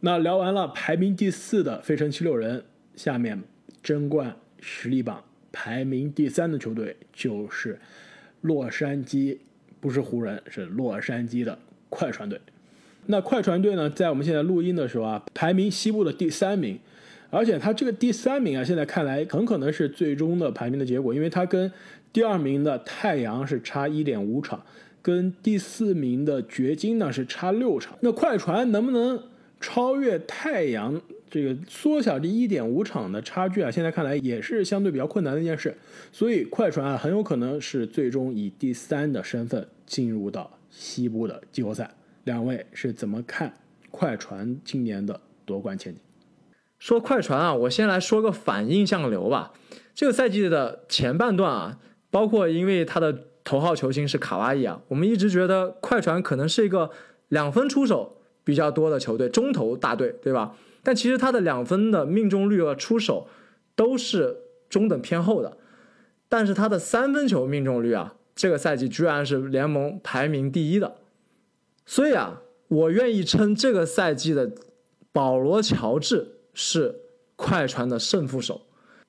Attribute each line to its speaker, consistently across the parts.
Speaker 1: 那聊完了排名第四的费城七六人，下面争冠实力榜排名第三的球队就是洛杉矶，不是湖人，是洛杉矶的快船队。那快船队呢，在我们现在录音的时候啊，排名西部的第三名，而且他这个第三名啊，现在看来很可能是最终的排名的结果，因为他跟第二名的太阳是差一点五场，跟第四名的掘金呢是差六场。那快船能不能？超越太阳这个缩小这一点五场的差距啊，现在看来也是相对比较困难的一件事。所以快船啊，很有可能是最终以第三的身份进入到西部的季后赛。两位是怎么看快船今年的夺冠前景？
Speaker 2: 说快船啊，我先来说个反印象流吧。这个赛季的前半段啊，包括因为他的头号球星是卡哇伊啊，我们一直觉得快船可能是一个两分出手。比较多的球队，中投大队，对吧？但其实他的两分的命中率和出手都是中等偏后的，但是他的三分球命中率啊，这个赛季居然是联盟排名第一的。所以啊，我愿意称这个赛季的保罗乔治是快船的胜负手，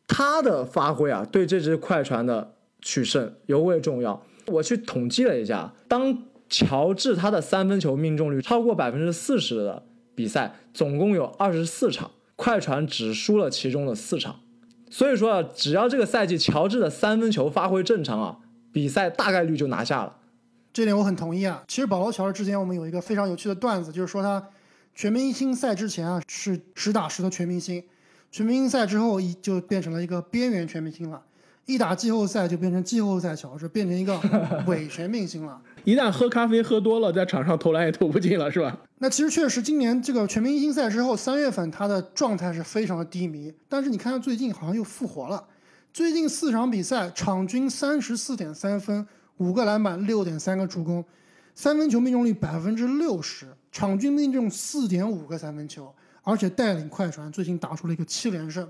Speaker 2: 他的发挥啊，对这支快船的取胜尤为重要。我去统计了一下，当乔治他的三分球命中率超过百分之四十的比赛，总共有二十四场，快船只输了其中的四场。所以说啊，只要这个赛季乔治的三分球发挥正常啊，比赛大概率就拿下了。
Speaker 3: 这点我很同意啊。其实保罗乔治之前我们有一个非常有趣的段子，就是说他全明星赛之前啊是实打实的全明星，全明星赛之后一就变成了一个边缘全明星了。一打季后赛就变成季后赛乔治，变成一个 伪全明星了。
Speaker 1: 一旦喝咖啡喝多了，在场上投篮也投不进了，是吧？
Speaker 3: 那其实确实，今年这个全明星赛之后，三月份他的状态是非常的低迷。但是你看他最近好像又复活了，最近四场比赛场均三十四点三分，五个篮板，六点三个助攻，三分球命中率百分之六十，场均命中四点五个三分球，而且带领快船最近打出了一个七连胜，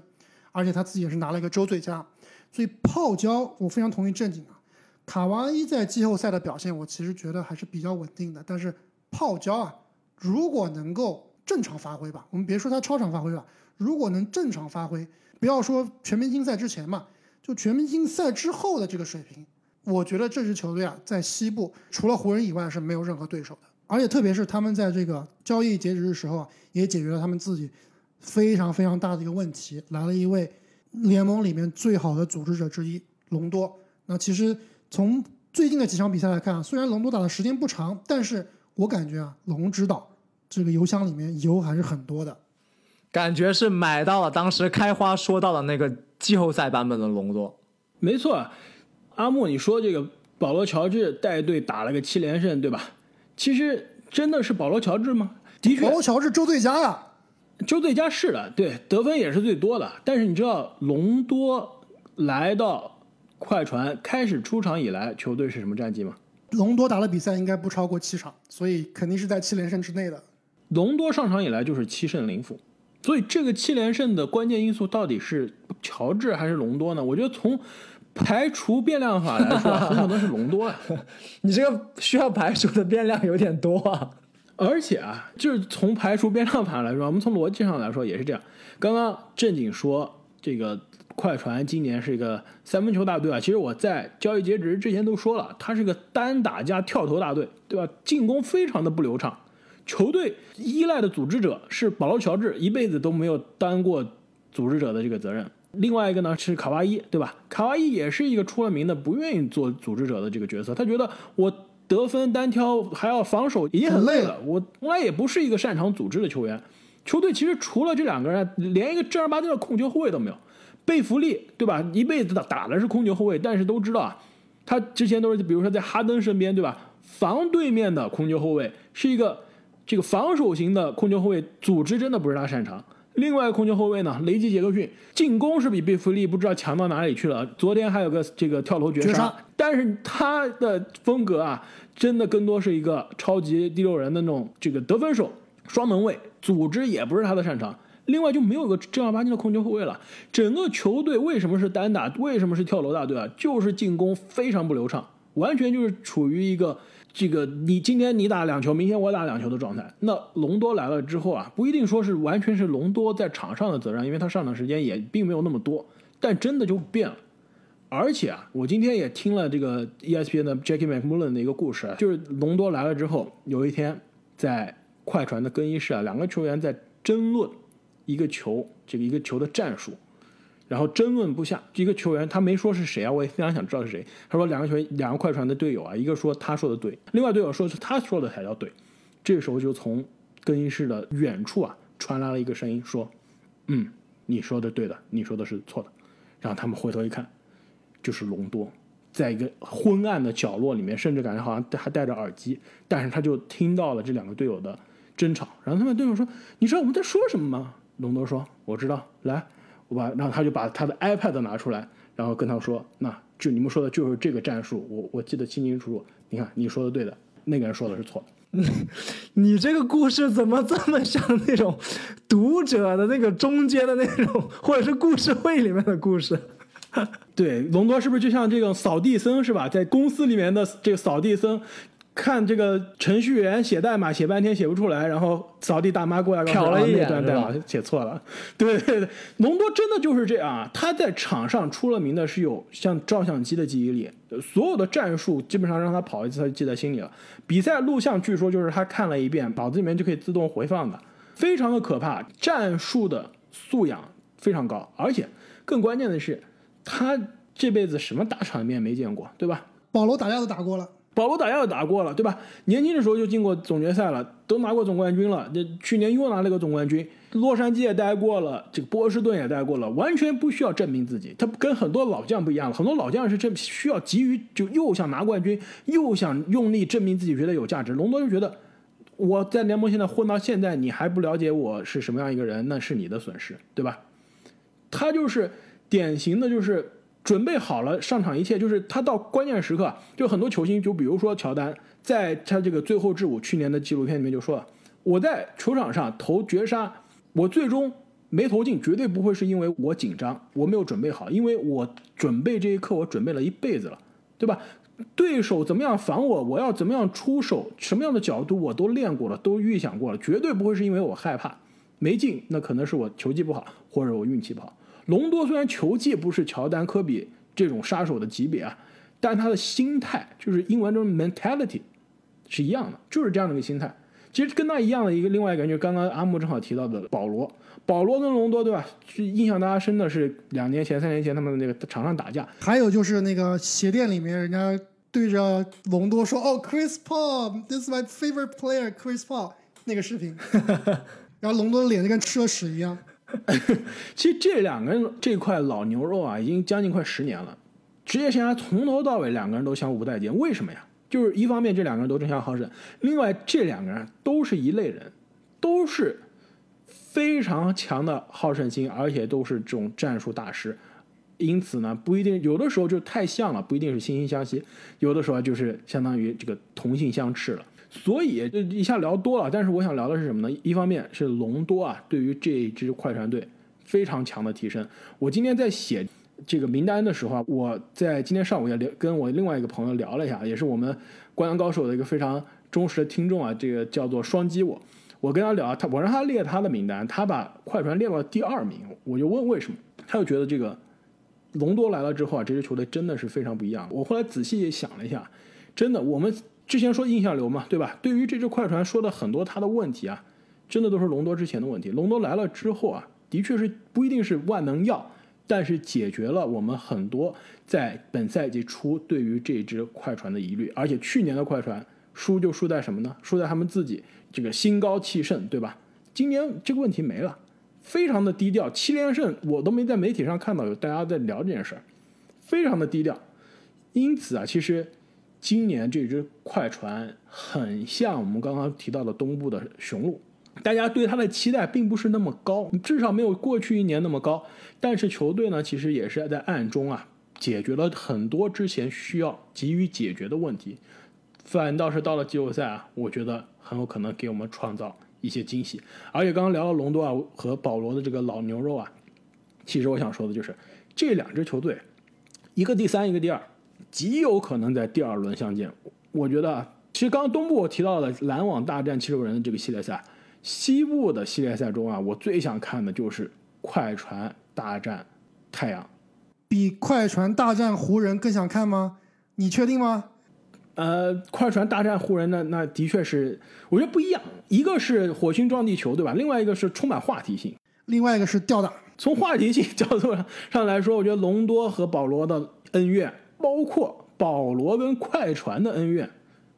Speaker 3: 而且他自己也是拿了一个周最佳。所以泡椒，我非常同意正经啊。卡哇伊在季后赛的表现，我其实觉得还是比较稳定的。但是泡椒啊，如果能够正常发挥吧，我们别说他超常发挥吧，如果能正常发挥，不要说全明星赛之前嘛，就全明星赛之后的这个水平，我觉得这支球队啊，在西部除了湖人以外是没有任何对手的。而且特别是他们在这个交易截止的时候啊，也解决了他们自己非常非常大的一个问题，来了一位。联盟里面最好的组织者之一隆多。那其实从最近的几场比赛来看啊，虽然隆多打的时间不长，但是我感觉啊，龙指导这个油箱里面油还是很多的。
Speaker 2: 感觉是买到了当时开花说到的那个季后赛版本的隆多。
Speaker 1: 没错，阿木，你说这个保罗乔治带队打了个七连胜，对吧？其实真的是保罗乔治吗？的确，
Speaker 3: 保罗乔治周最佳呀。
Speaker 1: 周最佳是的，对得分也是最多的。但是你知道，隆多来到快船开始出场以来，球队是什么战绩吗？
Speaker 3: 隆多打了比赛应该不超过七场，所以肯定是在七连胜之内的。
Speaker 1: 隆多上场以来就是七胜零负，所以这个七连胜的关键因素到底是乔治还是隆多呢？我觉得从排除变量法来说，很可能是隆多啊。
Speaker 2: 你这个需要排除的变量有点多啊。
Speaker 1: 而且啊，就是从排除变量法来说，我们从逻辑上来说也是这样。刚刚正经说这个快船今年是一个三分球大队啊，其实我在交易截止之前都说了，他是个单打加跳投大队，对吧？进攻非常的不流畅，球队依赖的组织者是保罗乔治，一辈子都没有担过组织者的这个责任。另外一个呢是卡哇伊，对吧？卡哇伊也是一个出了名的不愿意做组织者的这个角色，他觉得我。得分单挑还要防守，已经很累了。我从来也不是一个擅长组织的球员。球队其实除了这两个人，连一个正儿八经的控球后卫都没有。贝弗利，对吧？一辈子打打的是控球后卫，但是都知道啊，他之前都是比如说在哈登身边，对吧？防对面的控球后卫是一个这个防守型的控球后卫，组织真的不是他擅长。另外控球后卫呢，雷吉杰克逊进攻是比贝弗利不知道强到哪里去了。昨天还有个这个跳投绝杀，但是他的风格啊，真的更多是一个超级第六人的那种这个得分手、双门卫，组织也不是他的擅长。另外就没有个正儿八经的控球后卫了。整个球队为什么是单打？为什么是跳楼大队啊？就是进攻非常不流畅，完全就是处于一个这个你今天你打两球，明天我打两球的状态。那隆多来了之后啊，不一定说是完全是隆多在场上的责任，因为他上场时间也并没有那么多，但真的就变了。而且啊，我今天也听了这个 ESPN 的 Jackie McMullen 的一个故事，就是隆多来了之后，有一天在快船的更衣室啊，两个球员在争论一个球，这个一个球的战术。然后争论不下，一个球员他没说是谁啊，我也非常想知道是谁。他说两个球员，两个快船的队友啊，一个说他说的对，另外队友说是他说的才叫对。这时候就从更衣室的远处啊传来了一个声音，说：“嗯，你说的对的，你说的是错的。”然后他们回头一看，就是隆多，在一个昏暗的角落里面，甚至感觉好像还戴着耳机，但是他就听到了这两个队友的争吵。然后他们队友说：“你知道我们在说什么吗？”隆多说：“我知道，来。”我把，然后他就把他的 iPad 拿出来，然后跟他说：“那就你们说的就是这个战术，我我记得清清楚楚。你看你说的对的，那个人说的是错的。
Speaker 2: 你这个故事怎么这么像那种读者的那个中间的那种，或者是故事会里面的故事？
Speaker 1: 对，隆多是不是就像这种扫地僧是吧？在公司里面的这个扫地僧。”看这个程序员写代码写半天写不出来，然后扫地大妈过来
Speaker 2: 瞟了一眼，
Speaker 1: 代码写错了。对 对对，隆多真的就是这样啊，他在场上出了名的是有像照相机的记忆力，所有的战术基本上让他跑一次他就记在心里了。比赛录像据说就是他看了一遍，脑子里面就可以自动回放的，非常的可怕。战术的素养非常高，而且更关键的是，他这辈子什么大场面没见过，对吧？
Speaker 3: 保罗打架都打过了。
Speaker 1: 保罗打架也打过了，对吧？年轻的时候就进过总决赛了，都拿过总冠军了。这去年又拿了个总冠军，洛杉矶也待过了，这个波士顿也待过了，完全不需要证明自己。他跟很多老将不一样，很多老将是这需要急于就又想拿冠军，又想用力证明自己，觉得有价值。隆多就觉得我在联盟现在混到现在，你还不了解我是什么样一个人，那是你的损失，对吧？他就是典型的，就是。准备好了上场，一切就是他到关键时刻，就很多球星，就比如说乔丹，在他这个最后之舞去年的纪录片里面就说了，我在球场上投绝杀，我最终没投进，绝对不会是因为我紧张，我没有准备好，因为我准备这一刻我准备了一辈子了，对吧？对手怎么样防我，我要怎么样出手，什么样的角度我都练过了，都预想过了，绝对不会是因为我害怕没进，那可能是我球技不好，或者我运气不好。隆多虽然球技不是乔丹、科比这种杀手的级别啊，但他的心态就是英文中 mentality 是一样的，就是这样的一个心态。其实跟他一样的一个另外一个，就是刚刚阿木正好提到的保罗。保罗跟隆多对吧？印象大家深的是两年前、三年前他们的那个场上打架。
Speaker 3: 还有就是那个鞋店里面，人家对着隆多说：“哦，Chris Paul，this is my favorite player，Chris Paul。”那个视频，然后隆多的脸就跟吃了屎一样。
Speaker 1: 其实这两个人这块老牛肉啊，已经将近快十年了。职业生涯从头到尾，两个人都相互不待见。为什么呀？就是一方面这两个人都争强好胜，另外这两个人都是一类人，都是非常强的好胜心，而且都是这种战术大师。因此呢，不一定有的时候就太像了，不一定是惺惺相惜，有的时候就是相当于这个同性相斥了。所以这一下聊多了，但是我想聊的是什么呢？一方面是隆多啊，对于这支快船队非常强的提升。我今天在写这个名单的时候啊，我在今天上午也聊，跟我另外一个朋友聊了一下，也是我们灌篮高手的一个非常忠实的听众啊，这个叫做双击我。我跟他聊，他我让他列他的名单，他把快船列到第二名，我就问为什么，他就觉得这个隆多来了之后啊，这支球队真的是非常不一样。我后来仔细想了一下，真的我们。之前说印象流嘛，对吧？对于这支快船说的很多他的问题啊，真的都是隆多之前的问题。隆多来了之后啊，的确是不一定是万能药，但是解决了我们很多在本赛季初对于这支快船的疑虑。而且去年的快船输就输在什么呢？输在他们自己这个心高气盛，对吧？今年这个问题没了，非常的低调，七连胜我都没在媒体上看到有大家在聊这件事儿，非常的低调。因此啊，其实。今年这支快船很像我们刚刚提到的东部的雄鹿，大家对他的期待并不是那么高，至少没有过去一年那么高。但是球队呢，其实也是在暗中啊解决了很多之前需要急于解决的问题，反倒是到了季后赛啊，我觉得很有可能给我们创造一些惊喜。而且刚刚聊到隆多啊和保罗的这个老牛肉啊，其实我想说的就是这两支球队，一个第三，一个第二。极有可能在第二轮相见，我觉得其实刚刚东部我提到了篮网大战七六人的这个系列赛，西部的系列赛中啊，我最想看的就是快船大战太阳。
Speaker 3: 比快船大战湖人更想看吗？你确定吗？
Speaker 1: 呃，快船大战湖人呢，那的确是，我觉得不一样。一个是火星撞地球，对吧？另外一个是充满话题性。
Speaker 3: 另外一个是吊打。
Speaker 1: 从话题性 角度上上来说，我觉得隆多和保罗的恩怨，包括保罗跟快船的恩怨，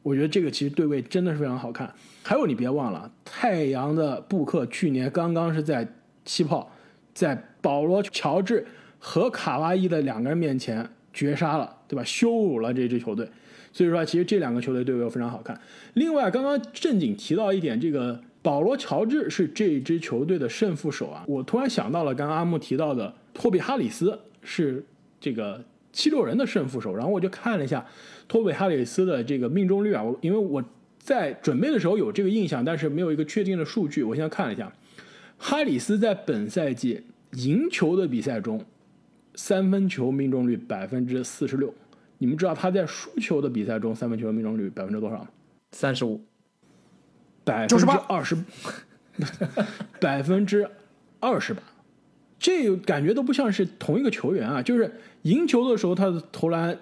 Speaker 1: 我觉得这个其实对位真的是非常好看。还有你别忘了，太阳的布克去年刚刚是在气泡，在保罗、乔治和卡哇伊的两个人面前绝杀了，对吧？羞辱了这支球队。所以说，其实这两个球队对位非常好看。另外，刚刚正经提到一点，这个。保罗·乔治是这支球队的胜负手啊！我突然想到了刚刚阿木提到的托比·哈里斯是这个七六人的胜负手，然后我就看了一下托比·哈里斯的这个命中率啊，我因为我在准备的时候有这个印象，但是没有一个确定的数据。我现在看了一下，哈里斯在本赛季赢球的比赛中，三分球命中率百分之四十六。你们知道他在输球的比赛中三分球命中率百分之多少吗？
Speaker 2: 三十五。
Speaker 1: 百分之二十，百分之二十八，这感觉都不像是同一个球员啊！就是赢球的时候他的投篮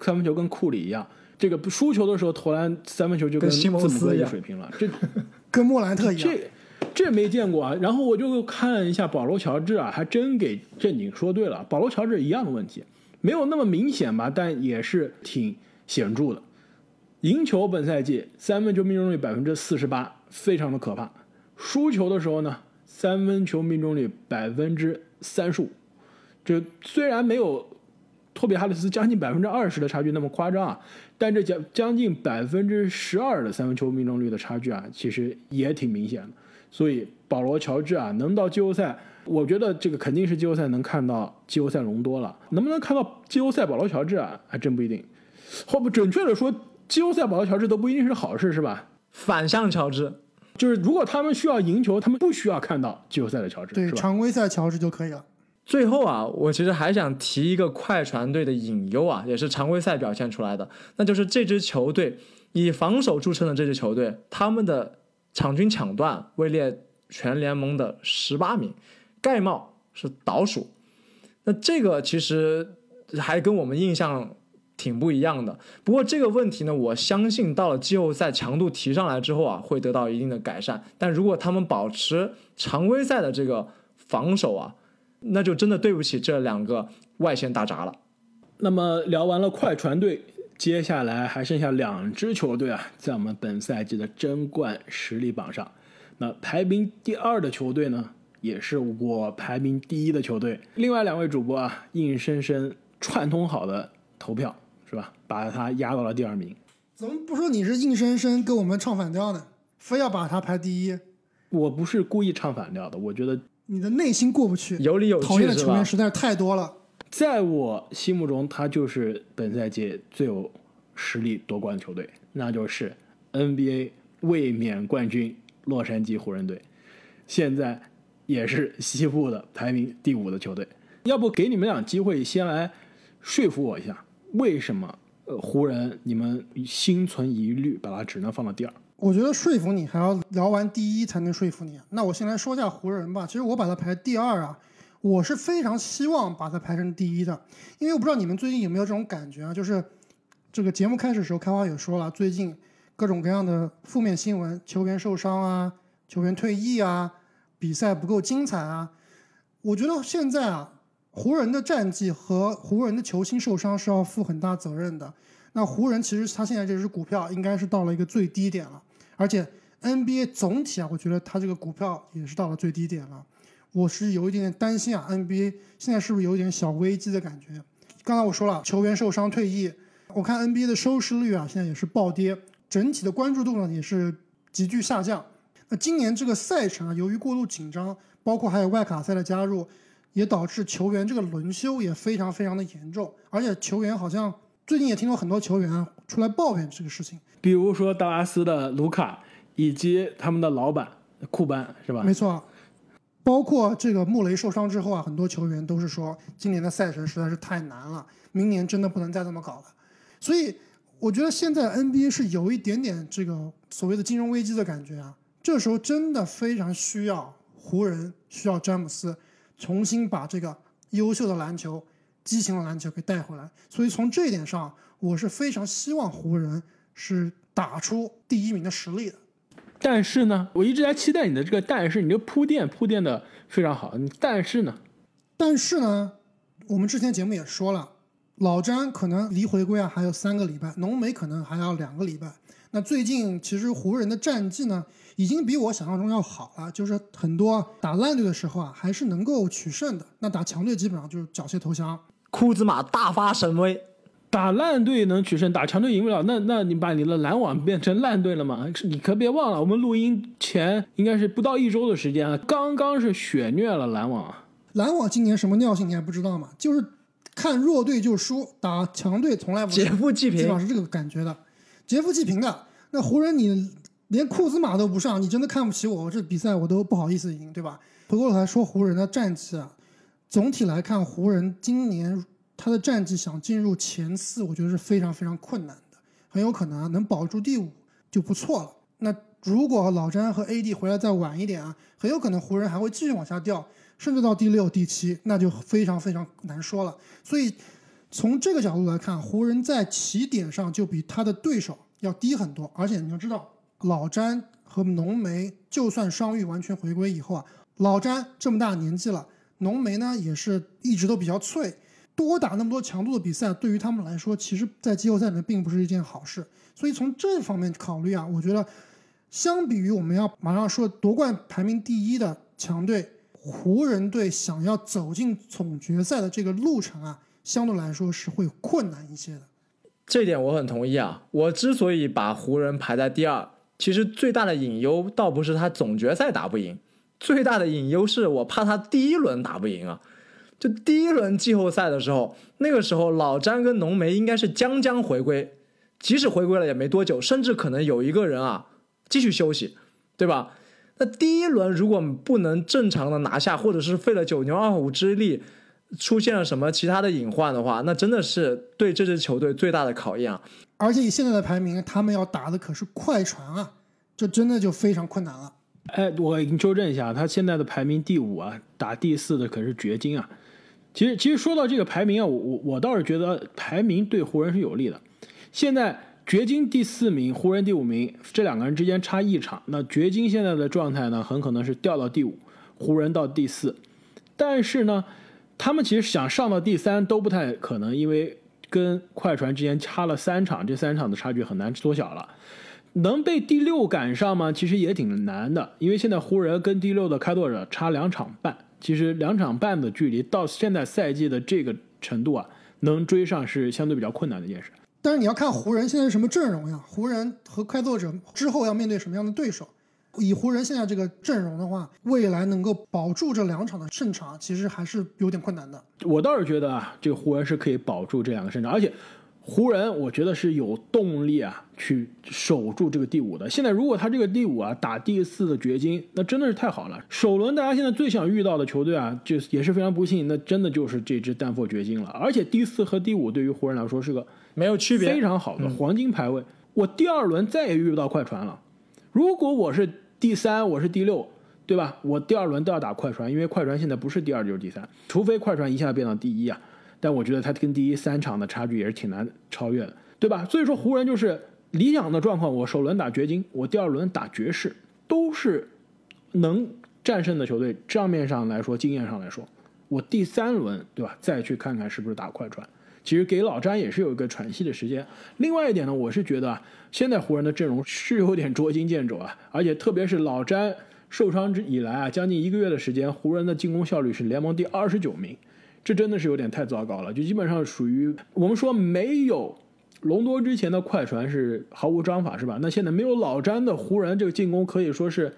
Speaker 1: 三分球跟库里一样，这个输球的时候投篮三分球就跟字母哥一水平了，这
Speaker 3: 跟莫兰特一样，
Speaker 1: 这这没见过啊！然后我就看一下保罗乔治啊，还真给正经说对了，保罗乔治一样的问题，没有那么明显吧，但也是挺显著的。赢球本赛季三分球命中率百分之四十八，非常的可怕。输球的时候呢，三分球命中率百分之三十五。这虽然没有托比哈里斯将近百分之二十的差距那么夸张啊，但这将将近百分之十二的三分球命中率的差距啊，其实也挺明显的。所以保罗乔治啊，能到季后赛，我觉得这个肯定是季后赛能看到季后赛隆多了。能不能看到季后赛保罗乔治啊，还真不一定。或不准确的说。季后赛保罗乔治都不一定是好事，是吧？
Speaker 2: 反向乔治，
Speaker 1: 就是如果他们需要赢球，他们不需要看到季后赛的乔治，
Speaker 3: 对，常规赛乔治就可以了。
Speaker 2: 最后啊，我其实还想提一个快船队的隐忧啊，也是常规赛表现出来的，那就是这支球队以防守著称的这支球队，他们的场均抢断位列全联盟的十八名，盖帽是倒数。那这个其实还跟我们印象。挺不一样的，不过这个问题呢，我相信到了季后赛强度提上来之后啊，会得到一定的改善。但如果他们保持常规赛的这个防守啊，那就真的对不起这两个外线大闸了。
Speaker 1: 那么聊完了快船队，接下来还剩下两支球队啊，在我们本赛季的争冠实力榜上，那排名第二的球队呢，也是我排名第一的球队。另外两位主播啊，硬生生串通好的投票。是吧？把他压到了第二名。
Speaker 3: 怎么不说你是硬生生跟我们唱反调呢？非要把他排第一？
Speaker 1: 我不是故意唱反调的，我觉得
Speaker 3: 你的内心过不去，
Speaker 2: 有理有据
Speaker 3: 讨厌的球员实在是太多了。
Speaker 1: 在我心目中，他就是本赛季最有实力夺冠的球队，那就是 NBA 卫冕冠军洛杉矶湖人队，现在也是西部的排名第五的球队。要不给你们俩机会，先来说服我一下。为什么呃湖人你们心存疑虑，把它只能放到第二？
Speaker 3: 我觉得说服你还要聊完第一才能说服你。那我先来说一下湖人吧。其实我把它排第二啊，我是非常希望把它排成第一的，因为我不知道你们最近有没有这种感觉啊，就是这个节目开始的时候，开花也说了，最近各种各样的负面新闻，球员受伤啊，球员退役啊，比赛不够精彩啊，我觉得现在啊。湖人的战绩和湖人的球星受伤是要负很大责任的。那湖人其实他现在这只股票应该是到了一个最低点了，而且 NBA 总体啊，我觉得他这个股票也是到了最低点了。我是有一点点担心啊，NBA 现在是不是有点小危机的感觉？刚才我说了，球员受伤退役，我看 NBA 的收视率啊，现在也是暴跌，整体的关注度呢也是急剧下降。那今年这个赛程啊，由于过度紧张，包括还有外卡赛的加入。也导致球员这个轮休也非常非常的严重，而且球员好像最近也听到很多球员出来抱怨这个事情，
Speaker 1: 比如说达拉斯的卢卡以及他们的老板库班，是吧？
Speaker 3: 没错，包括这个穆雷受伤之后啊，很多球员都是说今年的赛程实在是太难了，明年真的不能再这么搞了。所以我觉得现在 NBA 是有一点点这个所谓的金融危机的感觉啊。这时候真的非常需要湖人，需要詹姆斯重新把这个优秀的篮球、激情的篮球给带回来。所以从这一点上，我是非常希望湖人是打出第一名的实力的。
Speaker 1: 但是呢，我一直在期待你的这个，但是你这铺垫铺垫的非常好。但是呢，
Speaker 3: 但是呢，我们之前节目也说了，老詹可能离回归啊还有三个礼拜，浓眉可能还要两个礼拜。那最近其实湖人的战绩呢，已经比我想象中要好了，就是很多打烂队的时候啊，还是能够取胜的。那打强队基本上就是缴械投降。
Speaker 2: 库兹马大发神威。
Speaker 1: 打烂队能取胜，打强队赢不了。那那你把你的篮网变成烂队了吗？你可别忘了，我们录音前应该是不到一周的时间啊，刚刚是血虐了篮网啊。
Speaker 3: 篮网今年什么尿性你还不知道吗？就是看弱队就输，打强队从来不
Speaker 2: 劫富济贫，
Speaker 3: 基本上是这个感觉的，劫富济贫的。那湖人你连库兹马都不上，你真的看不起我？这比赛我都不好意思赢，对吧？回过头来说湖人的战绩啊，总体来看湖人今年。他的战绩想进入前四，我觉得是非常非常困难的，很有可能啊能保住第五就不错了。那如果老詹和 AD 回来再晚一点啊，很有可能湖人还会继续往下掉，甚至到第六、第七，那就非常非常难说了。所以从这个角度来看，湖人在起点上就比他的对手要低很多。而且你要知道，老詹和浓眉就算伤愈完全回归以后啊，老詹这么大年纪了，浓眉呢也是一直都比较脆。多打那么多强度的比赛，对于他们来说，其实，在季后赛里面并不是一件好事。所以从这方面考虑啊，我觉得，相比于我们要马上说夺冠排名第一的强队湖人队，想要走进总决赛的这个路程啊，相对来说是会困难一些的。
Speaker 2: 这点我很同意啊。我之所以把湖人排在第二，其实最大的隐忧倒不是他总决赛打不赢，最大的隐忧是我怕他第一轮打不赢啊。就第一轮季后赛的时候，那个时候老詹跟浓眉应该是将将回归，即使回归了也没多久，甚至可能有一个人啊继续休息，对吧？那第一轮如果不能正常的拿下，或者是费了九牛二虎之力，出现了什么其他的隐患的话，那真的是对这支球队最大的考验啊！
Speaker 3: 而且以现在的排名，他们要打的可是快船啊，这真的就非常困难了。
Speaker 1: 哎，我给你纠正一下，他现在的排名第五啊，打第四的可是掘金啊。其实，其实说到这个排名啊，我我倒是觉得排名对湖人是有利的。现在掘金第四名，湖人第五名，这两个人之间差一场。那掘金现在的状态呢，很可能是掉到第五，湖人到第四。但是呢，他们其实想上到第三都不太可能，因为跟快船之间差了三场，这三场的差距很难缩小了。能被第六赶上吗？其实也挺难的，因为现在湖人跟第六的开拓者差两场半。其实两场半的距离到现在赛季的这个程度啊，能追上是相对比较困难的一件事。
Speaker 3: 但是你要看湖人现在是什么阵容呀？湖人和开拓者之后要面对什么样的对手？以湖人现在这个阵容的话，未来能够保住这两场的胜场，其实还是有点困难的。
Speaker 1: 我倒是觉得啊，这个湖人是可以保住这两个胜场，而且。湖人，我觉得是有动力啊，去守住这个第五的。现在如果他这个第五啊打第四的掘金，那真的是太好了。首轮大家现在最想遇到的球队啊，就也是非常不幸，那真的就是这支丹佛掘金了。而且第四和第五对于湖人来说是个
Speaker 2: 没有区别，
Speaker 1: 非常好的黄金排位。我第二轮再也遇不到快船了。如果我是第三，我是第六，对吧？我第二轮都要打快船，因为快船现在不是第二就是第三，除非快船一下变到第一啊。但我觉得他跟第一三场的差距也是挺难超越的，对吧？所以说湖人就是理想的状况，我首轮打掘金，我第二轮打爵士，都是能战胜的球队。账面上来说，经验上来说，我第三轮，对吧？再去看看是不是打快船，其实给老詹也是有一个喘息的时间。另外一点呢，我是觉得啊，现在湖人的阵容是有点捉襟见肘啊，而且特别是老詹受伤之以来啊，将近一个月的时间，湖人的进攻效率是联盟第二十九名。这真的是有点太糟糕了，就基本上属于我们说没有隆多之前的快船是毫无章法，是吧？那现在没有老詹的湖人，这个进攻可以说是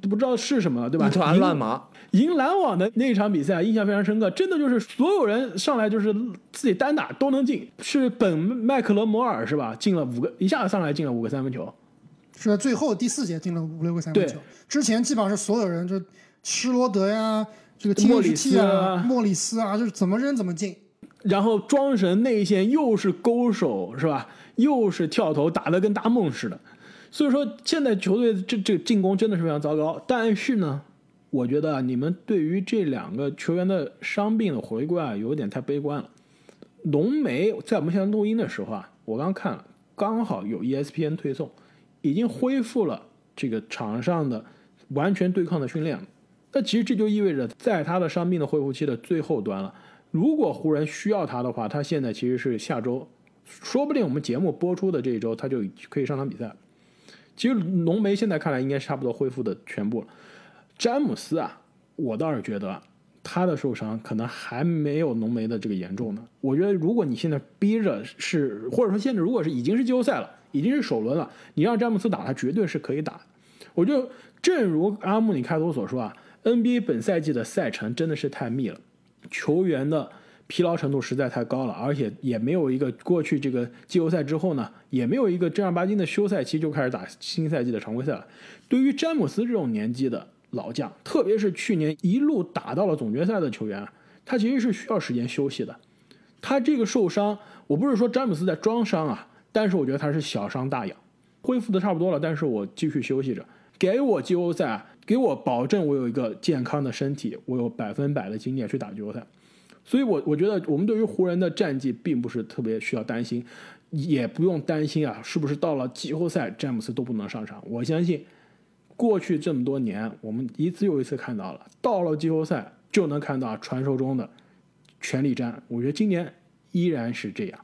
Speaker 1: 都不知道是什么了，对吧？
Speaker 2: 一团乱麻。
Speaker 1: 赢篮网的那一场比赛印象非常深刻，真的就是所有人上来就是自己单打都能进，是本麦克罗摩尔是吧？进了五个，一下子上来进了五个三分球，
Speaker 3: 是在最后第四节进了五六个三分球。之前基本上是所有人就施罗德呀。这个莫里斯啊，莫里斯啊，就是怎么扔怎么进。
Speaker 1: 然后庄神内线又是勾手是吧？又是跳投，打得跟大梦似的。所以说现在球队这这进攻真的是非常糟糕。但是呢，我觉得你们对于这两个球员的伤病的回归啊，有点太悲观了。浓眉在我们现在录音的时候啊，我刚看了，刚好有 ESPN 推送，已经恢复了这个场上的完全对抗的训练了。那其实这就意味着，在他的伤病的恢复期的最后端了。如果湖人需要他的话，他现在其实是下周，说不定我们节目播出的这一周他就可以上场比赛。其实浓眉现在看来应该差不多恢复的全部了。詹姆斯啊，我倒是觉得他的受伤可能还没有浓眉的这个严重呢。我觉得如果你现在逼着是，或者说现在如果是已经是季后赛了，已经是首轮了，你让詹姆斯打，他绝对是可以打。我就正如阿木你开头所说啊，NBA 本赛季的赛程真的是太密了。球员的疲劳程度实在太高了，而且也没有一个过去这个季后赛之后呢，也没有一个正儿八经的休赛期就开始打新赛季的常规赛了。对于詹姆斯这种年纪的老将，特别是去年一路打到了总决赛的球员，他其实是需要时间休息的。他这个受伤，我不是说詹姆斯在装伤啊，但是我觉得他是小伤大养，恢复的差不多了，但是我继续休息着，给我季后赛。给我保证，我有一个健康的身体，我有百分百的精力去打季后赛。所以，我我觉得我们对于湖人的战绩并不是特别需要担心，也不用担心啊，是不是到了季后赛詹姆斯都不能上场？我相信，过去这么多年，我们一次又一次看到了，到了季后赛就能看到传说中的全力战。我觉得今年依然是这样。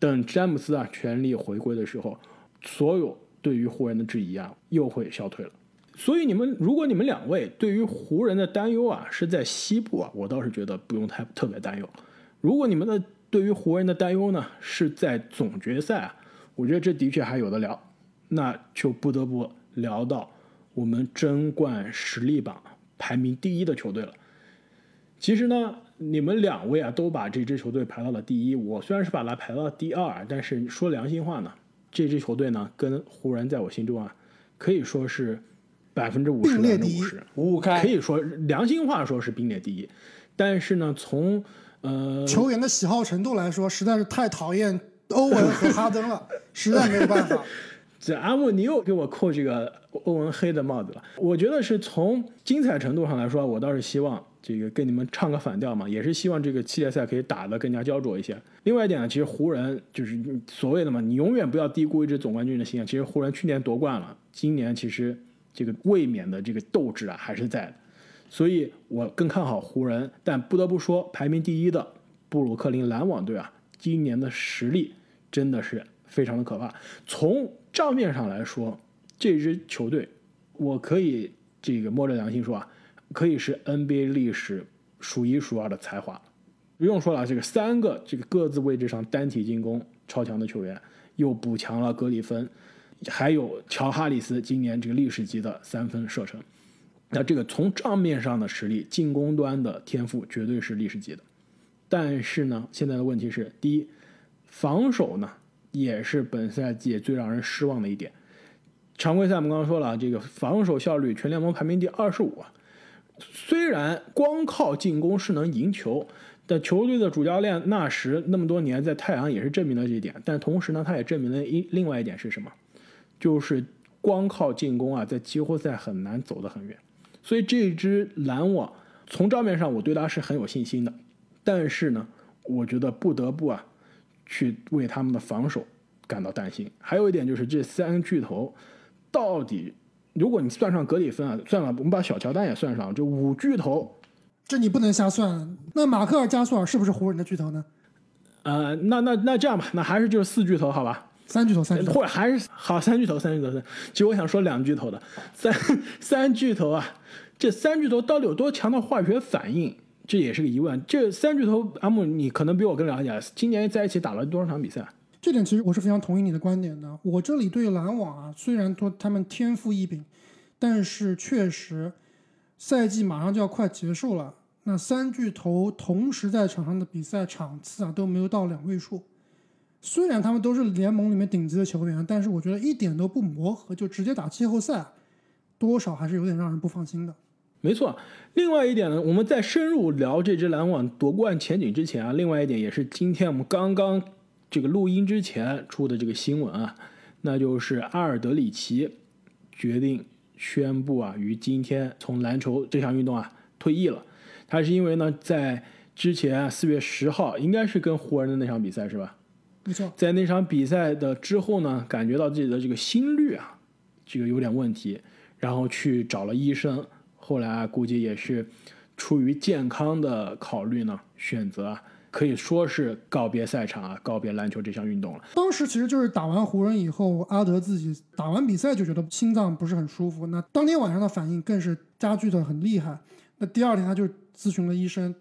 Speaker 1: 等詹姆斯啊全力回归的时候，所有对于湖人的质疑啊又会消退了。所以你们，如果你们两位对于湖人的担忧啊是在西部啊，我倒是觉得不用太特别担忧。如果你们的对于湖人的担忧呢是在总决赛啊，我觉得这的确还有的聊。那就不得不聊到我们争冠实力榜排名第一的球队了。其实呢，你们两位啊都把这支球队排到了第一，我虽然是把它排到了第二，但是说良心话呢，这支球队呢跟湖人在我心中啊可以说是。百分之五十，百分之五十，
Speaker 2: 五五开，
Speaker 1: 可以说良心话说是并列第一，但是呢，从呃
Speaker 3: 球员的喜好程度来说，实在是太讨厌欧文和哈登了，实在没有办法。
Speaker 1: 这阿木，你又给我扣这个欧文黑的帽子了。我觉得是从精彩程度上来说，我倒是希望这个跟你们唱个反调嘛，也是希望这个系列赛可以打得更加焦灼一些。另外一点呢，其实湖人就是所谓的嘛，你永远不要低估一支总冠军的心啊。其实湖人去年夺冠了，今年其实。这个卫冕的这个斗志啊还是在的，所以我更看好湖人。但不得不说，排名第一的布鲁克林篮网队啊，今年的实力真的是非常的可怕。从账面上来说，这支球队我可以这个摸着良心说啊，可以是 NBA 历史数一数二的才华。不用说了，这个三个这个各自位置上单体进攻超强的球员，又补强了格里芬。还有乔哈里斯今年这个历史级的三分射程，那这个从账面上的实力，进攻端的天赋绝对是历史级的。但是呢，现在的问题是，第一，防守呢也是本赛季最让人失望的一点。常规赛我们刚刚说了，这个防守效率全联盟排名第二十五啊。虽然光靠进攻是能赢球，但球队的主教练纳什那么多年在太阳也是证明了这一点。但同时呢，他也证明了一另外一点是什么？就是光靠进攻啊，在季后赛很难走得很远，所以这支篮网从账面上我对他是很有信心的，但是呢，我觉得不得不啊，去为他们的防守感到担心。还有一点就是这三巨头到底，如果你算上格里芬啊，算了，我们把小乔丹也算上，这五巨头，
Speaker 3: 这你不能瞎算。那马克尔加索尔是不是湖人的巨头呢？
Speaker 1: 呃，那那那这样吧，那还是就是四巨头好吧。
Speaker 3: 三巨头，三巨头，
Speaker 1: 或者还是好三巨头，三巨头三。其实我想说两巨头的，三 三巨头啊，这三巨头到底有多强的化学反应，这也是个疑问。这三巨头，阿木你可能比我更了解，今年在一起打了多少场比赛？
Speaker 3: 这点其实我是非常同意你的观点的。我这里对篮网啊，虽然说他们天赋异禀，但是确实赛季马上就要快结束了，那三巨头同时在场上的比赛场次啊，都没有到两位数。虽然他们都是联盟里面顶级的球员，但是我觉得一点都不磨合就直接打季后赛，多少还是有点让人不放心的。
Speaker 1: 没错。另外一点呢，我们在深入聊这支篮网夺冠前景之前啊，另外一点也是今天我们刚刚这个录音之前出的这个新闻啊，那就是阿尔德里奇决定宣布啊，于今天从篮球这项运动啊退役了。他是因为呢，在之前四月十号，应该是跟湖人的那场比赛是吧？
Speaker 3: 没错，
Speaker 1: 在那场比赛的之后呢，感觉到自己的这个心率啊，这个有点问题，然后去找了医生。后来啊，估计也是出于健康的考虑呢，选择可以说是告别赛场啊，告别篮球这项运动了。
Speaker 3: 当时其实就是打完湖人以后，阿德自己打完比赛就觉得心脏不是很舒服，那当天晚上的反应更是加剧的很厉害。那第二天他就咨询了医生，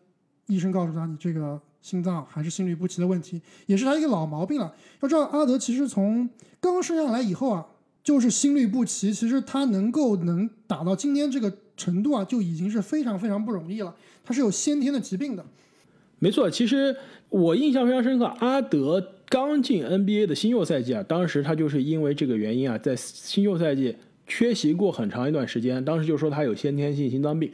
Speaker 3: 医生告诉他你这个心脏还是心律不齐的问题，也是他一个老毛病了。要知道阿德其实从刚生下来以后啊，就是心律不齐，其实他能够能打到今天这个。程度啊，就已经是非常非常不容易了。他是有先天的疾病的，
Speaker 1: 没错。其实我印象非常深刻，阿德刚进 NBA 的新秀赛季啊，当时他就是因为这个原因啊，在新秀赛季缺席过很长一段时间。当时就说他有先天性心脏病，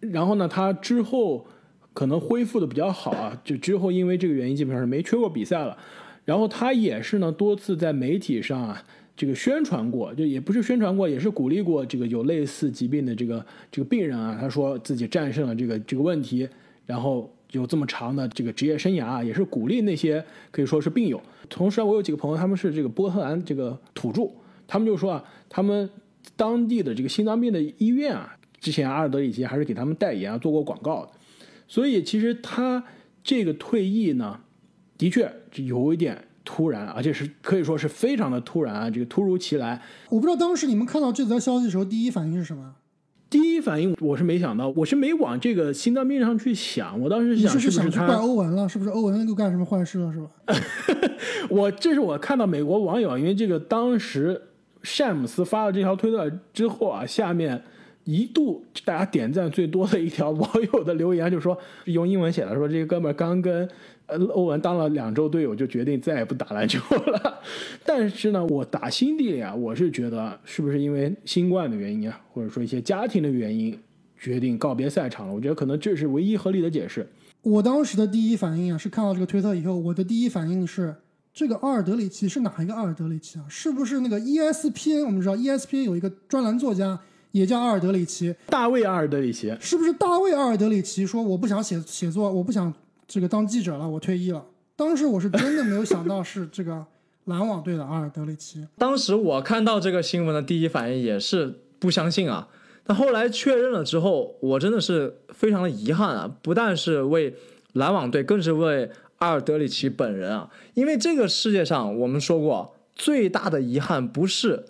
Speaker 1: 然后呢，他之后可能恢复的比较好啊，就之后因为这个原因基本上是没缺过比赛了。然后他也是呢，多次在媒体上啊。这个宣传过，就也不是宣传过，也是鼓励过这个有类似疾病的这个这个病人啊。他说自己战胜了这个这个问题，然后有这么长的这个职业生涯啊，也是鼓励那些可以说是病友。同时，我有几个朋友，他们是这个波特兰这个土著，他们就说啊，他们当地的这个心脏病的医院啊，之前阿尔德里奇还是给他们代言啊，做过广告的。所以其实他这个退役呢，的确有一点。突然，而且是可以说是非常的突然啊！这个突如其来，
Speaker 3: 我不知道当时你们看到这则消息的时候，第一反应是什么？
Speaker 1: 第一反应我是没想到，我是没往这个心脏病上去想。我当时
Speaker 3: 想
Speaker 1: 是不是
Speaker 3: 怪欧文了？是不是欧文又干什么坏事了？是吧？
Speaker 1: 我这是我看到美国网友，因为这个当时詹姆斯发了这条推特之后啊，下面。一度大家点赞最多的一条网友的留言，就说用英文写的，说这个哥们儿刚跟呃欧文当了两周队友，就决定再也不打篮球了。但是呢，我打心底里啊，我是觉得是不是因为新冠的原因啊，或者说一些家庭的原因，决定告别赛场了？我觉得可能这是唯一合理的解释。
Speaker 3: 我当时的第一反应啊，是看到这个推特以后，我的第一反应是这个阿尔德里奇是哪一个阿尔德里奇啊？是不是那个 ESPN？我们知道 ESPN 有一个专栏作家。也叫阿尔德里奇，
Speaker 1: 大卫阿尔德里奇，
Speaker 3: 是不是大卫阿尔德里奇说我不想写写作，我不想这个当记者了，我退役了。当时我是真的没有想到是这个篮网队的阿尔德里奇。
Speaker 2: 当时我看到这个新闻的第一反应也是不相信啊，但后来确认了之后，我真的是非常的遗憾啊，不但是为篮网队，更是为阿尔德里奇本人啊，因为这个世界上我们说过最大的遗憾不是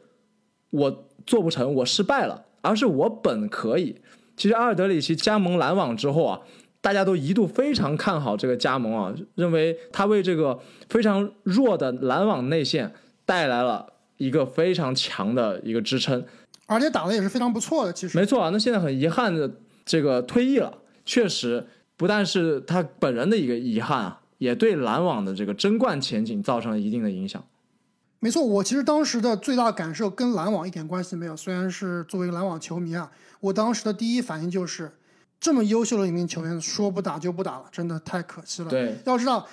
Speaker 2: 我做不成，我失败了。而是我本可以。其实阿尔德里奇加盟篮网之后啊，大家都一度非常看好这个加盟啊，认为他为这个非常弱的篮网内线带来了一个非常强的一个支撑，
Speaker 3: 而且打的也是非常不错的。其实
Speaker 2: 没错啊，那现在很遗憾的这个退役了，确实不但是他本人的一个遗憾啊，也对篮网的这个争冠前景造成了一定的影响。
Speaker 3: 没错，我其实当时的最大感受跟篮网一点关系没有。虽然是作为篮网球迷啊，我当时的第一反应就是，这么优秀的一名球员说不打就不打了，真的太可惜了。
Speaker 2: 对，
Speaker 3: 要知道，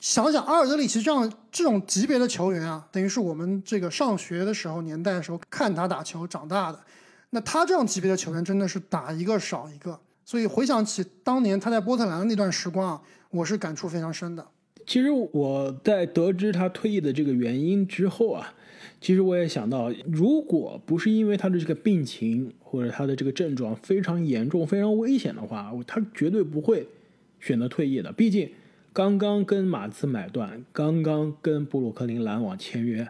Speaker 3: 想想阿尔德里奇这样这种级别的球员啊，等于是我们这个上学的时候年代的时候看他打球长大的。那他这样级别的球员真的是打一个少一个，所以回想起当年他在波特兰的那段时光啊，我是感触非常深的。
Speaker 1: 其实我在得知他退役的这个原因之后啊，其实我也想到，如果不是因为他的这个病情或者他的这个症状非常严重、非常危险的话，他绝对不会选择退役的。毕竟刚刚跟马刺买断，刚刚跟布鲁克林篮网签约，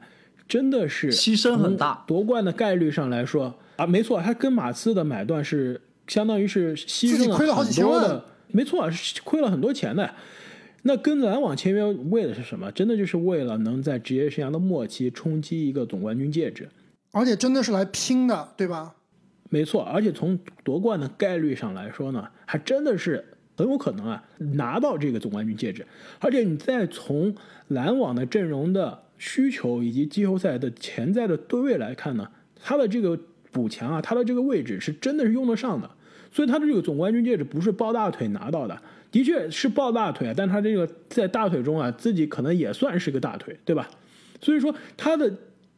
Speaker 1: 真的是
Speaker 2: 牺牲很大。
Speaker 1: 夺冠的概率上来说啊，没错，他跟马刺的买断是相当于是牺牲了很多的，没错，是亏了很多钱的。那跟篮网签约为的是什么？真的就是为了能在职业生涯的末期冲击一个总冠军戒指，
Speaker 3: 而且真的是来拼的，对吧？
Speaker 1: 没错，而且从夺冠的概率上来说呢，还真的是很有可能啊拿到这个总冠军戒指。而且你再从篮网的阵容的需求以及季后赛的潜在的对位来看呢，他的这个补强啊，他的这个位置是真的是用得上的。所以他的这个总冠军戒指不是抱大腿拿到的，的确是抱大腿，但他这个在大腿中啊，自己可能也算是个大腿，对吧？所以说他的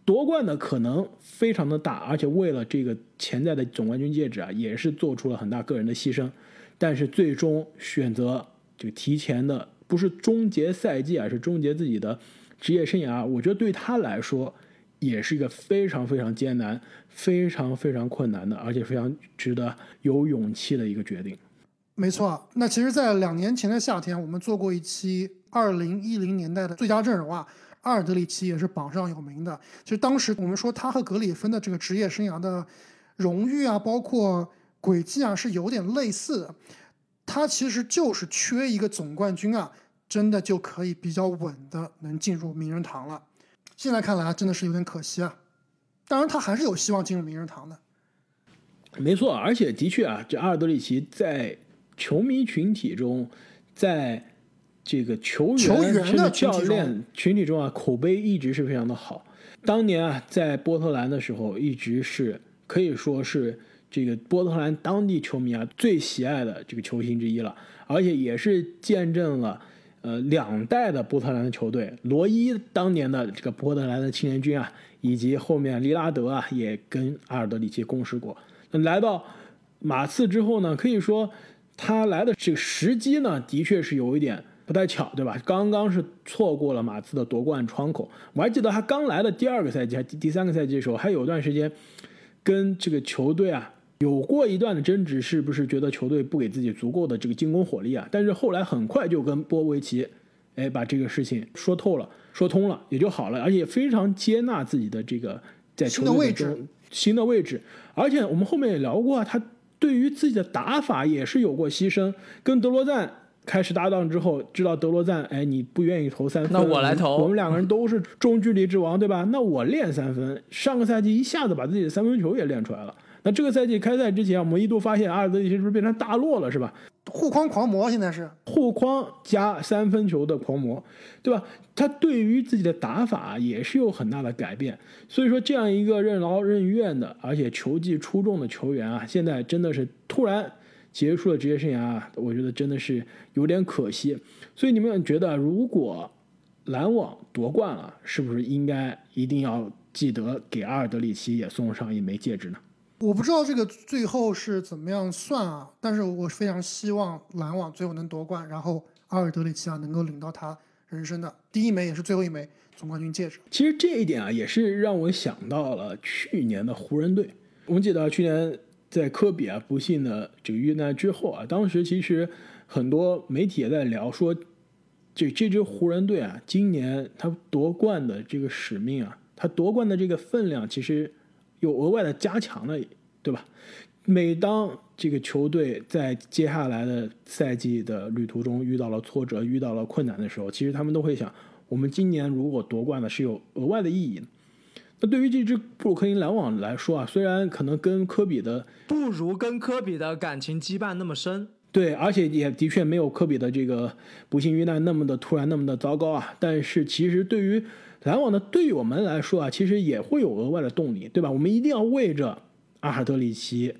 Speaker 1: 夺冠的可能非常的大，而且为了这个潜在的总冠军戒指啊，也是做出了很大个人的牺牲，但是最终选择这个提前的，不是终结赛季啊，是终结自己的职业生涯。我觉得对他来说。也是一个非常非常艰难、非常非常困难的，而且非常值得有勇气的一个决定。
Speaker 3: 没错，那其实，在两年前的夏天，我们做过一期二零一零年代的最佳阵容啊，阿尔德里奇也是榜上有名的。其实当时我们说他和格里芬的这个职业生涯的荣誉啊，包括轨迹啊，是有点类似的。他其实就是缺一个总冠军啊，真的就可以比较稳的能进入名人堂了。现在看来真的是有点可惜啊，当然他还是有希望进入名人堂的。
Speaker 1: 没错，而且的确啊，这阿尔德里奇在球迷群体中，在这个球员甚至教练群体中啊，口碑一直是非常的好。当年啊，在波特兰的时候，一直是可以说是这个波特兰当地球迷啊最喜爱的这个球星之一了，而且也是见证了。呃，两代的波特兰的球队，罗伊当年的这个波特兰的青年军啊，以及后面利拉德啊，也跟阿尔德里奇共事过。那来到马刺之后呢，可以说他来的这个时机呢，的确是有一点不太巧，对吧？刚刚是错过了马刺的夺冠窗口。我还记得他刚来的第二个赛季，还第第三个赛季的时候，还有段时间跟这个球队啊。有过一段的争执，是不是觉得球队不给自己足够的这个进攻火力啊？但是后来很快就跟波维奇，哎，把这个事情说透了，说通了，也就好了，而且非常接纳自己的这个在球队中新的位置。而且我们后面也聊过，他对于自己的打法也是有过牺牲。跟德罗赞开始搭档之后，知道德罗赞，哎，你不愿意投三分，
Speaker 2: 那我来投。
Speaker 1: 我们两个人都是中距离之王，对吧？那我练三分。上个赛季一下子把自己的三分球也练出来了。那这个赛季开赛之前，我们一度发现阿尔德里奇是不是变成大洛了，是吧？
Speaker 3: 护框狂魔现在是
Speaker 1: 护框加三分球的狂魔，对吧？他对于自己的打法也是有很大的改变。所以说，这样一个任劳任怨的，而且球技出众的球员啊，现在真的是突然结束了职业生涯，我觉得真的是有点可惜。所以你们觉得，如果篮网夺冠了，是不是应该一定要记得给阿尔德里奇也送上一枚戒指呢？
Speaker 3: 我不知道这个最后是怎么样算啊，但是我非常希望篮网最后能夺冠，然后阿尔德里奇啊能够领到他人生的第一枚也是最后一枚总冠军戒指。
Speaker 1: 其实这一点啊，也是让我想到了去年的湖人队。我们记得去年在科比啊不幸的这个遇难之后啊，当时其实很多媒体也在聊说，这这支湖人队啊，今年他夺冠的这个使命啊，他夺冠的这个分量其实。有额外的加强了，对吧？每当这个球队在接下来的赛季的旅途中遇到了挫折、遇到了困难的时候，其实他们都会想：我们今年如果夺冠了，是有额外的意义的。那对于这支布鲁克林篮网来说啊，虽然可能跟科比的
Speaker 2: 不如跟科比的感情羁绊那么深，
Speaker 1: 对，而且也的确没有科比的这个不幸遇难那么的突然、那么的糟糕啊。但是其实对于篮网呢，对于我们来说啊，其实也会有额外的动力，对吧？我们一定要为着阿尔德里奇，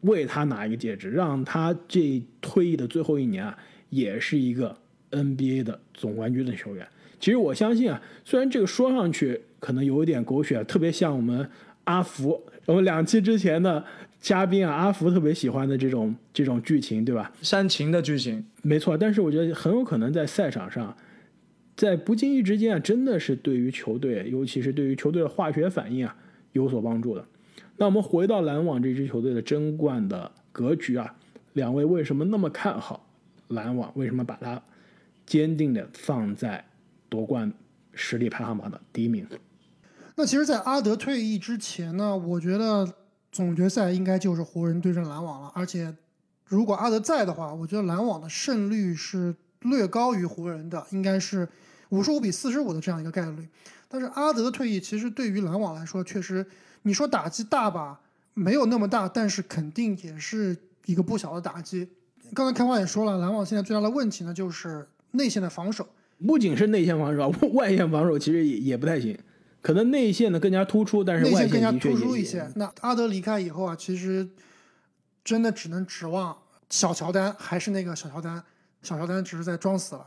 Speaker 1: 为他拿一个戒指，让他这退役的最后一年啊，也是一个 NBA 的总冠军的球员。其实我相信啊，虽然这个说上去可能有一点狗血，特别像我们阿福，我们两期之前的嘉宾啊，阿福特别喜欢的这种这种剧情，对吧？
Speaker 2: 煽情的剧情，
Speaker 1: 没错。但是我觉得很有可能在赛场上。在不经意之间啊，真的是对于球队，尤其是对于球队的化学反应啊，有所帮助的。那我们回到篮网这支球队的争冠的格局啊，两位为什么那么看好篮网？为什么把它坚定的放在夺冠实力排行榜的第一名？
Speaker 3: 那其实，在阿德退役之前呢，我觉得总决赛应该就是湖人对阵篮网了。而且，如果阿德在的话，我觉得篮网的胜率是略高于湖人的，应该是。五十五比四十五的这样一个概率，但是阿德的退役其实对于篮网来说，确实你说打击大吧，没有那么大，但是肯定也是一个不小的打击。刚才开花也说了，篮网现在最大的问题呢就是内线的防守，
Speaker 1: 不仅是内线防守，外线防守其实也也不太行，可能内线呢更加突出，但是
Speaker 3: 内线更加突出一些。那阿德离开以后啊，其实真的只能指望小乔丹，还是那个小乔丹，小乔丹只是在装死了。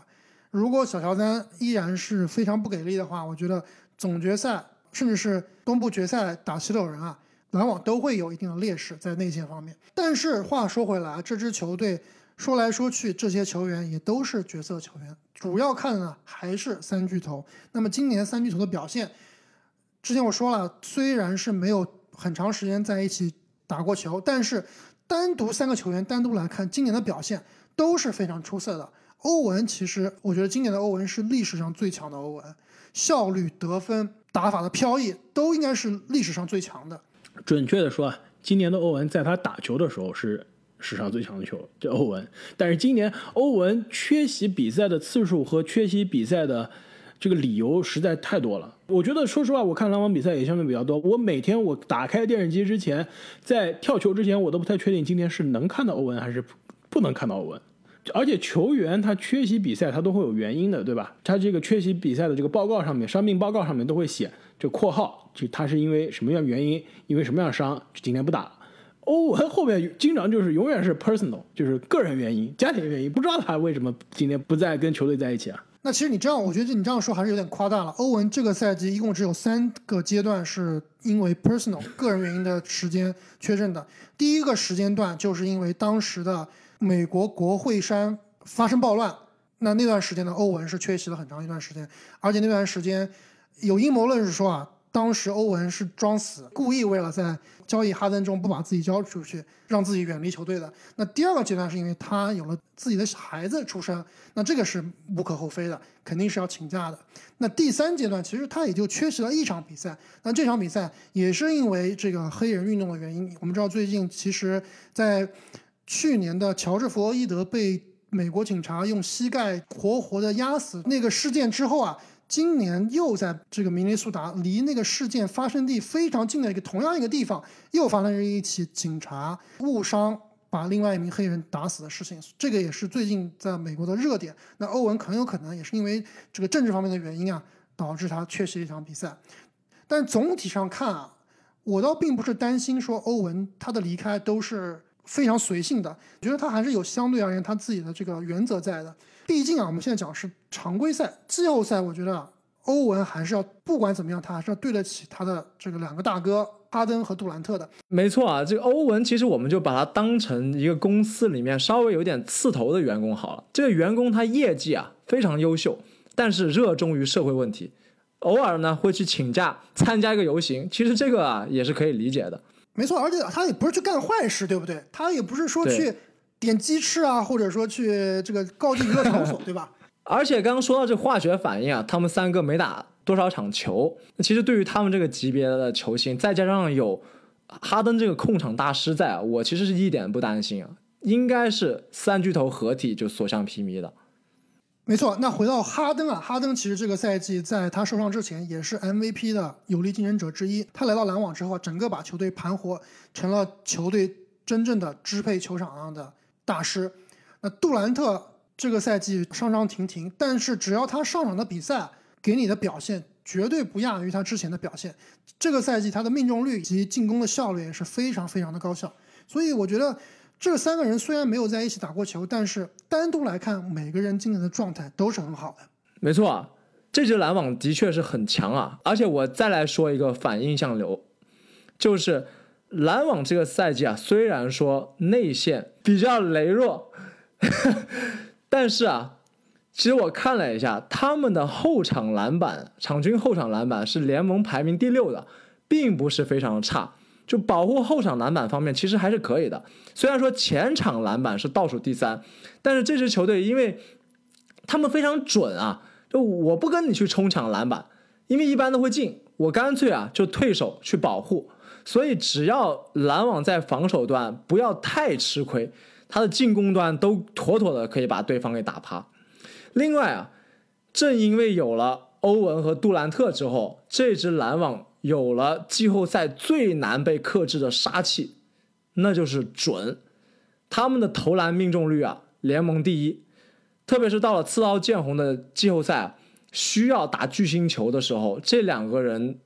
Speaker 3: 如果小乔丹依然是非常不给力的话，我觉得总决赛甚至是东部决赛打七六人啊，篮网都会有一定的劣势在内线方面。但是话说回来，这支球队说来说去，这些球员也都是角色球员，主要看的还是三巨头。那么今年三巨头的表现，之前我说了，虽然是没有很长时间在一起打过球，但是单独三个球员单独来看，今年的表现都是非常出色的。欧文其实，我觉得今年的欧文是历史上最强的欧文，效率、得分、打法的飘逸都应该是历史上最强的。
Speaker 1: 准确的说啊，今年的欧文在他打球的时候是史上最强的球，这欧文。但是今年欧文缺席比赛的次数和缺席比赛的这个理由实在太多了。我觉得，说实话，我看篮网比赛也相对比较多。我每天我打开电视机之前，在跳球之前，我都不太确定今天是能看到欧文还是不能看到欧文。而且球员他缺席比赛，他都会有原因的，对吧？他这个缺席比赛的这个报告上面，伤病报告上面都会写这括号，就他是因为什么样原因，因为什么样伤，今天不打。欧文后面经常就是永远是 personal，就是个人原因、家庭原因，不知道他为什么今天不再跟球队在一起啊？
Speaker 3: 那其实你这样，我觉得你这样说还是有点夸大了。欧文这个赛季一共只有三个阶段是因为 personal 个人原因的时间缺阵的。第一个时间段就是因为当时的。美国国会山发生暴乱，那那段时间呢，欧文是缺席了很长一段时间，而且那段时间有阴谋论是说啊，当时欧文是装死，故意为了在交易哈登中不把自己交出去，让自己远离球队的。那第二个阶段是因为他有了自己的孩子出生，那这个是无可厚非的，肯定是要请假的。那第三阶段其实他也就缺席了一场比赛，那这场比赛也是因为这个黑人运动的原因。我们知道最近其实，在去年的乔治·弗洛伊德被美国警察用膝盖活活的压死那个事件之后啊，今年又在这个明尼苏达离那个事件发生地非常近的一个同样一个地方，又发生了一起警察误伤把另外一名黑人打死的事情。这个也是最近在美国的热点。那欧文很有可能也是因为这个政治方面的原因啊，导致他缺席一场比赛。但总体上看啊，我倒并不是担心说欧文他的离开都是。非常随性的，我觉得他还是有相对而言他自己的这个原则在的。毕竟啊，我们现在讲是常规赛、季后赛，我觉得欧文还是要不管怎么样，他还是要对得起他的这个两个大哥哈登和杜兰特的。
Speaker 2: 没错啊，这个欧文其实我们就把他当成一个公司里面稍微有点刺头的员工好了。这个员工他业绩啊非常优秀，但是热衷于社会问题，偶尔呢会去请假参加一个游行。其实这个啊也是可以理解的。
Speaker 3: 没错，而且他也不是去干坏事，对不对？他也不是说去点鸡翅啊，或者说去这个高级娱乐场所，对吧？
Speaker 2: 而且刚刚说到这化学反应啊，他们三个没打多少场球，那其实对于他们这个级别的球星，再加上有哈登这个控场大师在啊，我其实是一点不担心啊，应该是三巨头合体就所向披靡的。
Speaker 3: 没错，那回到哈登啊，哈登其实这个赛季在他受伤之前也是 MVP 的有力竞争者之一。他来到篮网之后，整个把球队盘活成了球队真正的支配球场上的大师。那杜兰特这个赛季伤伤停停，但是只要他上场的比赛给你的表现绝对不亚于他之前的表现。这个赛季他的命中率以及进攻的效率也是非常非常的高效。所以我觉得。这三个人虽然没有在一起打过球，但是单独来看，每个人今年的状态都是很好的。
Speaker 2: 没错啊，这支篮网的确是很强啊！而且我再来说一个反印象流，就是篮网这个赛季啊，虽然说内线比较羸弱，但是啊，其实我看了一下，他们的后场篮板，场均后场篮板是联盟排名第六的，并不是非常差。就保护后场篮板方面，其实还是可以的。虽然说前场篮板是倒数第三，但是这支球队因为他们非常准啊，就我不跟你去冲抢篮板，因为一般都会进，我干脆啊就退守去保护。所以只要篮网在防守端不要太吃亏，他的进攻端都妥妥的可以把对方给打趴。另外啊，正因为有了欧文和杜兰特之后，这支篮网。有了季后赛最难被克制的杀气，那就是准。他们的投篮命中率啊，联盟第一。特别是到了刺刀见红的季后赛，需要打巨星球的时候，这两个人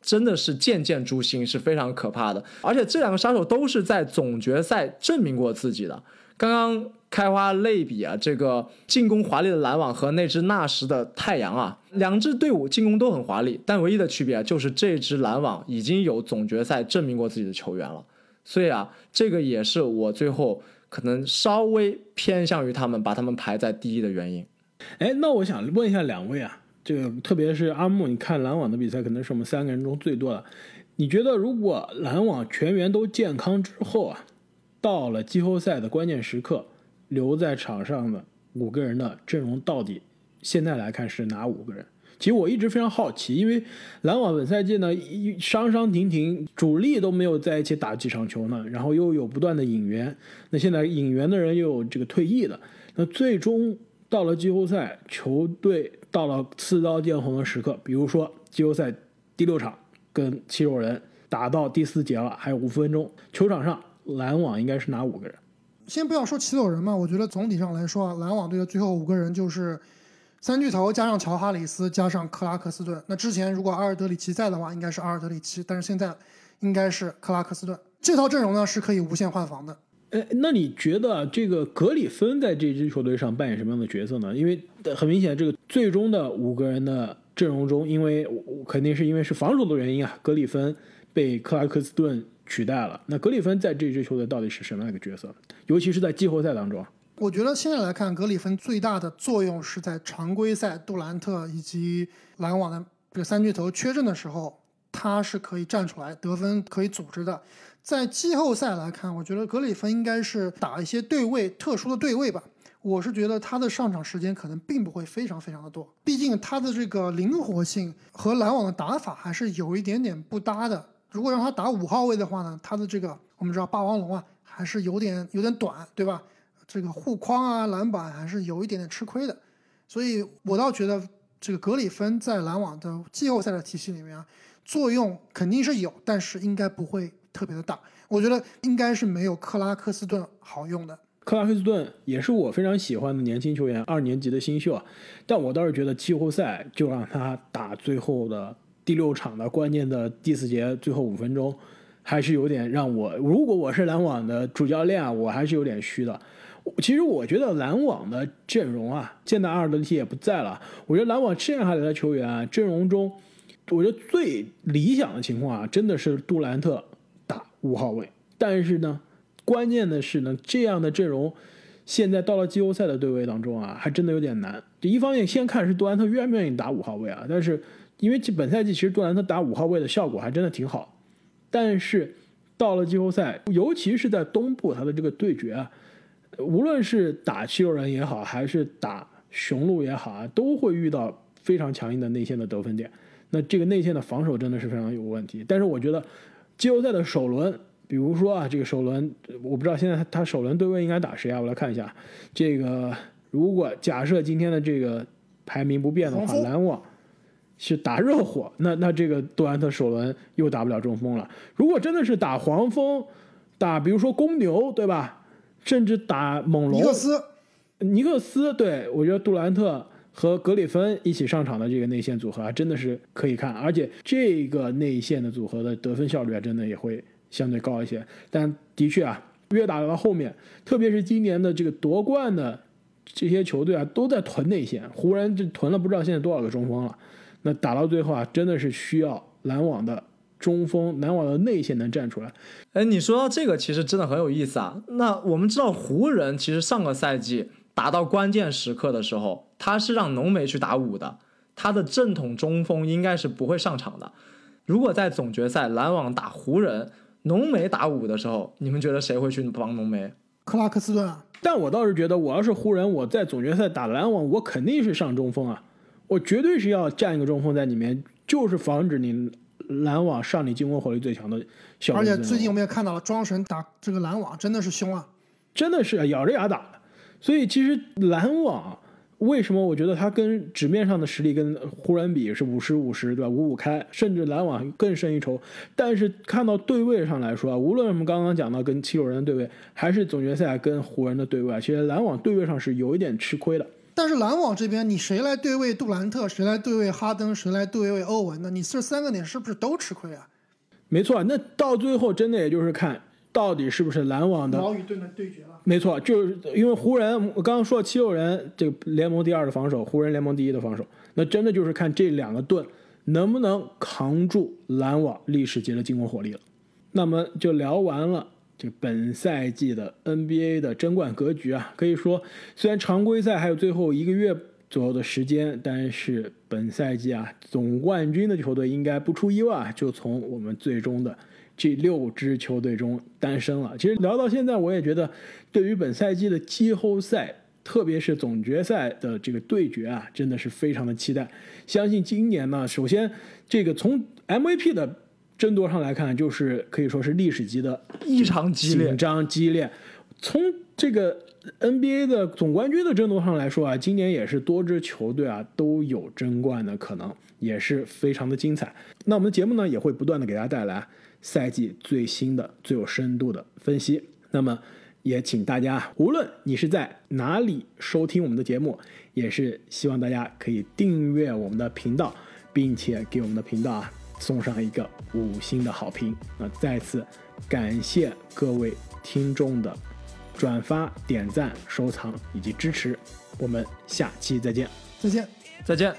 Speaker 2: 真的是剑剑诛心，是非常可怕的。而且这两个杀手都是在总决赛证明过自己的。刚刚开花类比啊，这个进攻华丽的篮网和那支纳什的太阳啊，两支队伍进攻都很华丽，但唯一的区别，就是这支篮网已经有总决赛证明过自己的球员了。所以啊，这个也是我最后可能稍微偏向于他们，把他们排在第一的原因。
Speaker 1: 哎，那我想问一下两位啊，这个特别是阿木，你看篮网的比赛，可能是我们三个人中最多的。你觉得如果篮网全员都健康之后啊，到了季后赛的关键时刻，留在场上的五个人的阵容到底现在来看是哪五个人？其实我一直非常好奇，因为篮网本赛季呢一伤伤停停，主力都没有在一起打几场球呢，然后又有不断的引援，那现在引援的人又有这个退役的，那最终到了季后赛，球队到了刺刀见红的时刻，比如说季后赛第六场跟七六人打到第四节了，还有五分钟，球场上篮网应该是哪五个人？
Speaker 3: 先不要说起走人嘛，我觉得总体上来说啊，篮网队的最后五个人就是三巨头加上乔哈里斯加上克拉克斯顿。那之前如果阿尔德里奇在的话，应该是阿尔德里奇，但是现在应该是克拉克斯顿。这套阵容呢是可以无限换防的。
Speaker 1: 哎，那你觉得这个格里芬在这支球队上扮演什么样的角色呢？因为很明显，这个最终的五个人的阵容中，因为肯定是因为是防守的原因啊，格里芬被克拉克斯顿取代了。那格里芬在这支球队到底是什么样一个角色？尤其是在季后赛当中。
Speaker 3: 我觉得现在来看，格里芬最大的作用是在常规赛杜兰特以及篮网的这个三巨头缺阵的时候，他是可以站出来得分，可以组织的。在季后赛来看，我觉得格里芬应该是打一些对位、特殊的对位吧。我是觉得他的上场时间可能并不会非常非常的多，毕竟他的这个灵活性和篮网的打法还是有一点点不搭的。如果让他打五号位的话呢，他的这个我们知道霸王龙啊，还是有点有点短，对吧？这个护框啊、篮板还是有一点点吃亏的。所以我倒觉得这个格里芬在篮网的季后赛的体系里面啊，作用肯定是有，但是应该不会特别的大。我觉得应该是没有克拉克斯顿好用的。
Speaker 1: 克拉克斯顿也是我非常喜欢的年轻球员，二年级的新秀啊。但我倒是觉得季后赛就让他打最后的第六场的关键的第四节最后五分钟，还是有点让我，如果我是篮网的主教练啊，我还是有点虚的。其实我觉得篮网的阵容啊，现在阿尔德里奇也不在了，我觉得篮网剩下来的球员啊，阵容中，我觉得最理想的情况啊，真的是杜兰特打五号位。但是呢，关键的是呢，这样的阵容，现在到了季后赛的对位当中啊，还真的有点难。这一方面，先看是杜兰特愿不愿意打五号位啊。但是，因为本赛季其实杜兰特打五号位的效果还真的挺好，但是到了季后赛，尤其是在东部他的这个对决啊。无论是打七六人也好，还是打雄鹿也好啊，都会遇到非常强硬的内线的得分点。那这个内线的防守真的是非常有问题。但是我觉得季后赛的首轮，比如说啊，这个首轮我不知道现在他首轮对位应该打谁啊？我来看一下。这个如果假设今天的这个排名不变的话，篮网是打热火，那那这个杜兰特首轮又打不了中锋了。如果真的是打黄蜂，打比如说公牛，对吧？甚至打猛龙，
Speaker 3: 尼克斯，
Speaker 1: 尼克斯，对我觉得杜兰特和格里芬一起上场的这个内线组合啊，真的是可以看，而且这个内线的组合的得分效率啊，真的也会相对高一些。但的确啊，越打到后面，特别是今年的这个夺冠的这些球队啊，都在囤内线，湖人就囤了不知道现在多少个中锋了。那打到最后啊，真的是需要篮网的。中锋篮网的内线能站出来，
Speaker 2: 哎，你说到这个其实真的很有意思啊。那我们知道湖人其实上个赛季打到关键时刻的时候，他是让浓眉去打五的，他的正统中锋应该是不会上场的。如果在总决赛篮网打湖人，浓眉打五的时候，你们觉得谁会去帮浓眉？
Speaker 3: 克拉克斯顿啊。
Speaker 1: 但我倒是觉得，我要是湖人，我在总决赛打篮网，我肯定是上中锋啊，我绝对是要站一个中锋在里面，就是防止你。篮网上你进攻火力最强的，
Speaker 3: 而且最近我们也看到了庄神打这个篮网真的是凶啊，
Speaker 1: 真的是咬着牙打的。所以其实篮网为什么我觉得他跟纸面上的实力跟湖人比是五十五十对吧？五五开，甚至篮网更胜一筹。但是看到对位上来说啊，无论我们刚刚讲到跟七六人的对位，还是总决赛跟湖人的对位，其实篮网对位上是有一点吃亏的。
Speaker 3: 但是篮网这边，你谁来对位杜兰特，谁来对位哈登，谁来对位欧文呢？你这三个点是不是都吃亏啊？
Speaker 1: 没错，那到最后真的也就是看到底是不是篮网的
Speaker 3: 矛与盾的对决了。
Speaker 1: 没错，就是因为湖人，我刚刚说七六人这个联盟第二的防守，湖人联盟第一的防守，那真的就是看这两个盾能不能扛住篮网历史级的进攻火力了。那么就聊完了这本赛季的 NBA 的争冠格局啊，可以说虽然常规赛还有最后一个月左右的时间，但是本赛季啊总冠军的球队应该不出意外就从我们最终的。这六支球队中诞生了。其实聊到现在，我也觉得，对于本赛季的季后赛，特别是总决赛的这个对决啊，真的是非常的期待。相信今年呢，首先这个从 MVP 的争夺上来看，就是可以说是历史级的
Speaker 2: 异常激烈、
Speaker 1: 紧张激烈。从这个 NBA 的总冠军的争夺上来说啊，今年也是多支球队啊都有争冠的可能，也是非常的精彩。那我们的节目呢，也会不断的给大家带来。赛季最新的、最有深度的分析，那么也请大家，无论你是在哪里收听我们的节目，也是希望大家可以订阅我们的频道，并且给我们的频道啊送上一个五星的好评。那再次感谢各位听众的转发点赞收藏以及支持我们下期再见。
Speaker 3: 再见。
Speaker 2: 再见。